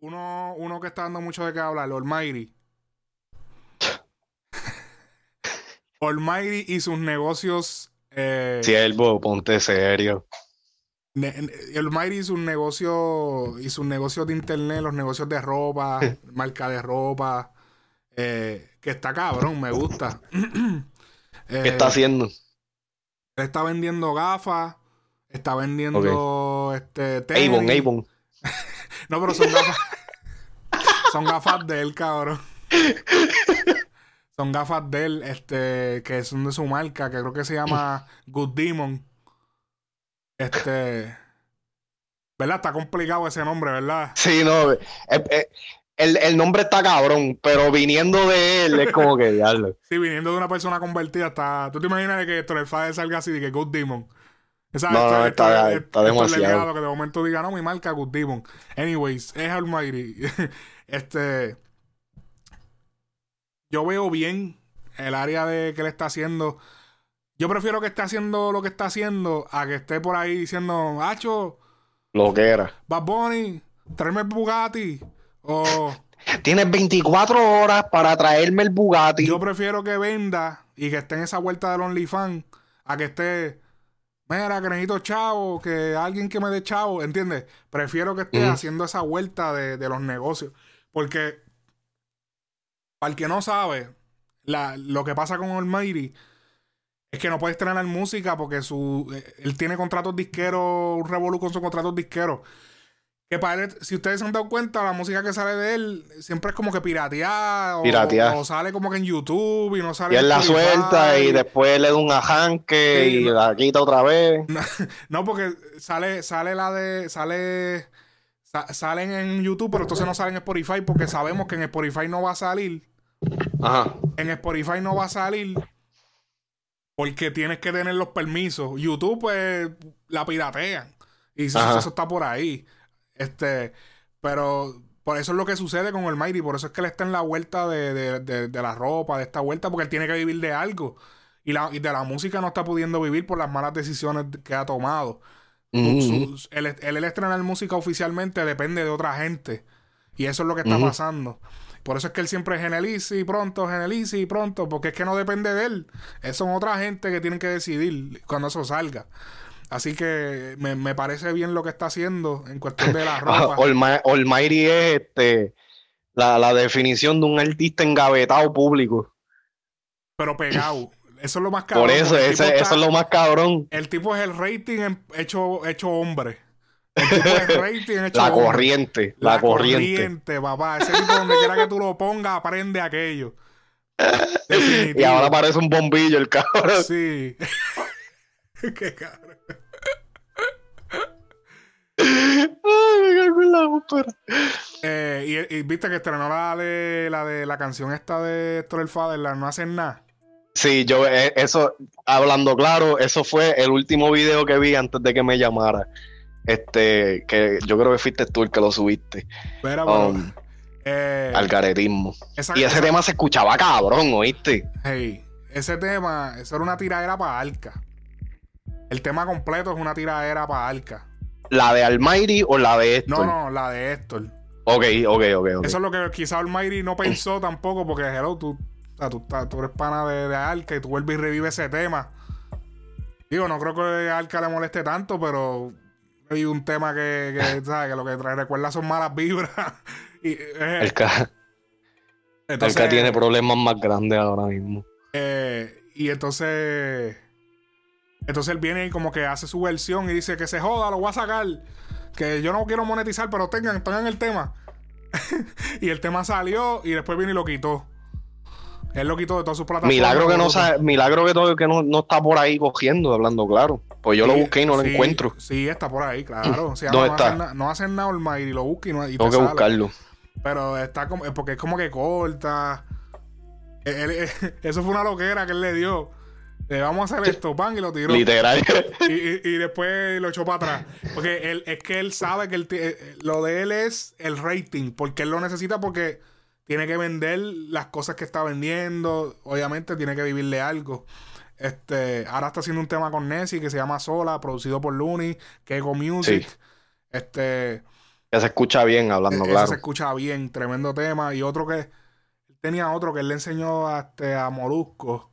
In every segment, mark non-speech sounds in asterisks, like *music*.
uno, uno que está dando mucho de qué hablar, Almighty. *laughs* Almighty y sus negocios. Eh, Siervo, ponte serio. Almighty y sus negocios y sus negocios de internet, los negocios de ropa, *laughs* marca de ropa, eh, que está cabrón, me gusta. *clears throat* ¿Qué está haciendo? Él está vendiendo gafas, está vendiendo este Avon, Avon. No, pero son gafas. *laughs* son gafas de él, cabrón. son gafas de él, este, que son de su marca, que creo que se llama Good Demon. Este. ¿Verdad? Está complicado ese nombre, ¿verdad? Sí, no. Eh, eh, el, nombre está cabrón, pero viniendo de él es como que diablo. sí, viniendo de una persona convertida está. ¿Tú te imaginas que Torrefader salga así de que Good Demon? Esa, no, no, está, está, demasiado. que de momento diga, no, mi marca Good Demon. Anyways, es Almighty. *laughs* este. Yo veo bien el área de que le está haciendo. Yo prefiero que esté haciendo lo que está haciendo a que esté por ahí diciendo, Hacho. Lo que era. Bad Bunny, tráeme el Bugatti. O. *laughs* Tienes 24 horas para traerme el Bugatti. Yo prefiero que venda y que esté en esa vuelta del OnlyFans a que esté. Mira, que necesito chavo, que alguien que me dé chavo, ¿entiendes? Prefiero que esté haciendo esa vuelta de, de, los negocios. Porque, para el que no sabe, la, lo que pasa con Almighty es que no puede estrenar música porque su eh, él tiene contratos disqueros, un revolú con sus contratos disqueros. Que para él, si ustedes se han dado cuenta, la música que sale de él siempre es como que pirateada. O, sale como que en YouTube y no sale. Y él la suelta y, después le da un ajanque y la quita otra vez. *laughs* No, porque sale, sale la de. Sale. salen en YouTube, pero entonces no salen en Spotify porque sabemos que en Spotify no va a salir. Ajá. En Spotify no va a salir porque tienes que tener los permisos. YouTube, pues, la piratean. Y eso, está por ahí. Este, pero por eso es lo que sucede con el Mighty. Por eso es que él está en la vuelta de, de, la ropa, de esta vuelta, porque él tiene que vivir de algo. Y, la, y de la música no está pudiendo vivir por las malas decisiones que ha tomado. el, el, estrenar música oficialmente depende de otra gente. Y eso es lo que está pasando. Por eso es que él siempre es y pronto, y pronto, porque es que no depende de él. Es, son otra gente que tienen que decidir cuando eso salga. Así que me, parece bien lo que está haciendo en cuestión de la *laughs* ropa. Almighty es este, la, definición de un artista engavetado público. Pero pegado. Eso es lo más cabrón. Por eso, eso es lo más cabrón. El tipo es el rating hecho, hecho hombre. El tipo es *laughs* rating hecho La corriente, la, la corriente. corriente. papá. Ese tipo donde quiera que tú lo pongas, aprende aquello. *laughs* y ahora parece un bombillo el cabrón. Sí. Qué cabrón. Ay, me la eh, y, viste que estrenó la de, la de la canción esta de Héctor el Fader, la No hacen nada. Sí, yo, eh, eso, hablando claro, eso fue el último video que vi antes de que me llamara. Este, que yo creo que fuiste tú el que lo subiste. Pero, um, eh, algaretismo. y ese tema se escuchaba cabrón, ¿oíste? Hey, ese tema, eso era una tiradera para Arca. El tema completo es una tiradera para Arca. ¿La de Almighty o la de Héctor? No, no, la de Héctor. Ok, ok, ok. Eso es lo que quizá Almighty no pensó tampoco, porque hello, tú, tú, tú, eres pana de, de Arca y tú vuelves y revives ese tema. Digo, no creo que a Arca le moleste tanto, pero hay un tema que, que, *laughs* ¿sabes? que lo que trae recuerda son malas vibras. *laughs* y, eh, el K tiene problemas más grandes ahora mismo. Eh, y entonces entonces él viene y como que hace su versión y dice que se joda, lo voy a sacar. Que yo no quiero monetizar, pero tengan, tengan el tema. *laughs* y el tema salió y después viene y lo quitó. Él lo quitó de todas sus plataformas. Milagro que no sabe, milagro que todo que no, no, está por ahí cogiendo, hablando claro. Pues yo lo busqué y no lo encuentro. Sí, está por ahí, claro. *clears throat* ¿Dónde no está? Hacen, no hacen nada y lo y no y Tengo que buscarlo. Pero está como, porque es como que corta. *laughs* eso fue una loquera que él le dio. Le vamos a hacer esto, pan, y lo tiró. Literal. Y, después lo echó para atrás. Porque él, es que él sabe que eh, lo de él es el rating, porque él lo necesita porque tiene que vender las cosas que está vendiendo. Obviamente tiene que vivirle algo. Este, ahora está haciendo un tema con Nessie que se llama Sola, producido por Looney, que Music. Este, Que se escucha bien, hablando claro. Se escucha bien, tremendo tema. Y otro que él tenía otro que él le enseñó a, este, a Molusco.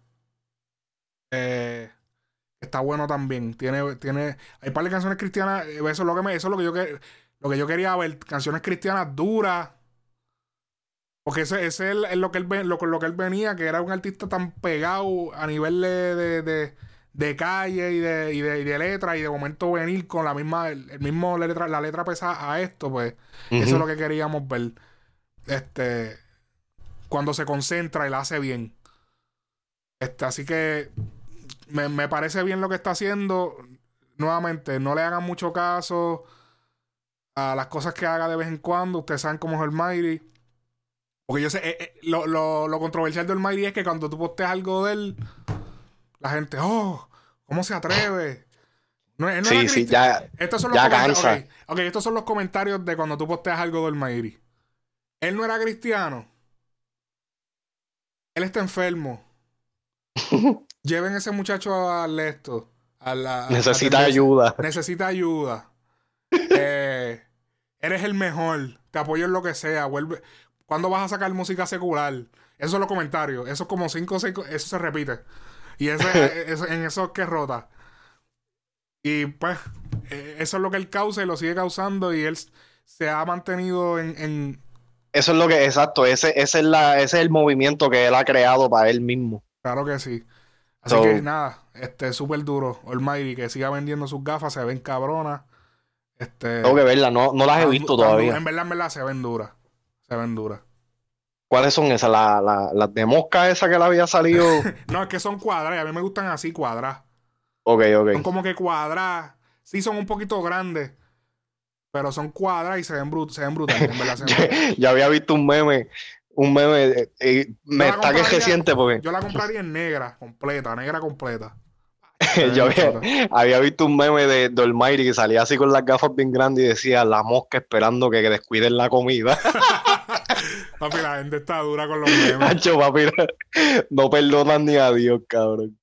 Eh, está bueno también. Tiene, tiene, hay un par de canciones cristianas. eh, Eso es lo que me, eso es lo que yo que, lo que yo quería ver. Canciones cristianas duras. Porque ese, ese es, el- es lo que él lo, con lo que él venía, que era un artista tan pegado a nivel de, de, de- de calle y de, y de, y de letra, y de momento venir con la misma, el, el mismo letra, la letra pesada a esto, pues. Eso es lo que queríamos ver. Este. Cuando se concentra y la hace bien. Este, así que. Me, me parece bien lo que está haciendo. Nuevamente, no le hagan mucho caso a las cosas que haga de vez en cuando. Ustedes saben cómo es el Mighty. Porque yo sé, eh, eh, lo, lo, lo controversial del Mighty es que cuando tú posteas algo de él, la gente, oh, ¿cómo se atreve? No, no Sí, sí, ya. estos son los Ya comentarios. cansa. ok, ok, estos son los comentarios de cuando tú posteas algo del Mairi. Él no era cristiano. Él está enfermo. *laughs* Lleven ese muchacho al esto. A la, Necesita ayuda. Necesita ayuda. *laughs* Eh, eres el mejor. Te apoyo en lo que sea. Vuelve. ¿Cuándo vas a sacar música secular? Esos son los comentarios. Eso es como cinco o seis. co- Eso se repite. Y eso- *laughs* en eso es que rota. Y pues, eh, eso es lo que él causa y lo sigue causando. Y él se ha mantenido en. en- Eso es lo que, exacto, ese, ese es la, ese es el movimiento que él ha creado para él mismo. claro que sí. Así So- que nada, este súper duro. Almighty, que siga vendiendo sus gafas, se ven cabronas. Este, Tengo que verla, no, no las he visto tan todavía. En verdad, en verdad, se ven duras. Se ven duras. ¿Cuáles son esas? La- la- Las de mosca esa que le había salido. *laughs* No, es que son cuadradas. y A mí me gustan así, cuadradas. Ok, Son ok. como que cuadradas. Sí, son un poquito grandes. Pero son cuadradas y se ven, brut- se ven brutales. En verdad, se ven- *laughs* Ya había visto un meme, un meme, eh, eh, me está que reciente porque Yo la compraría en negra, completa, negra completa. *laughs* yo había, había visto un meme de, Almighty que salía así con las gafas bien grandes y decía la mosca esperando que, descuiden la comida. *laughs* Papi, la gente está dura con los memes. *laughs* Nacho, papi, no perdonan ni a Dios, cabrón.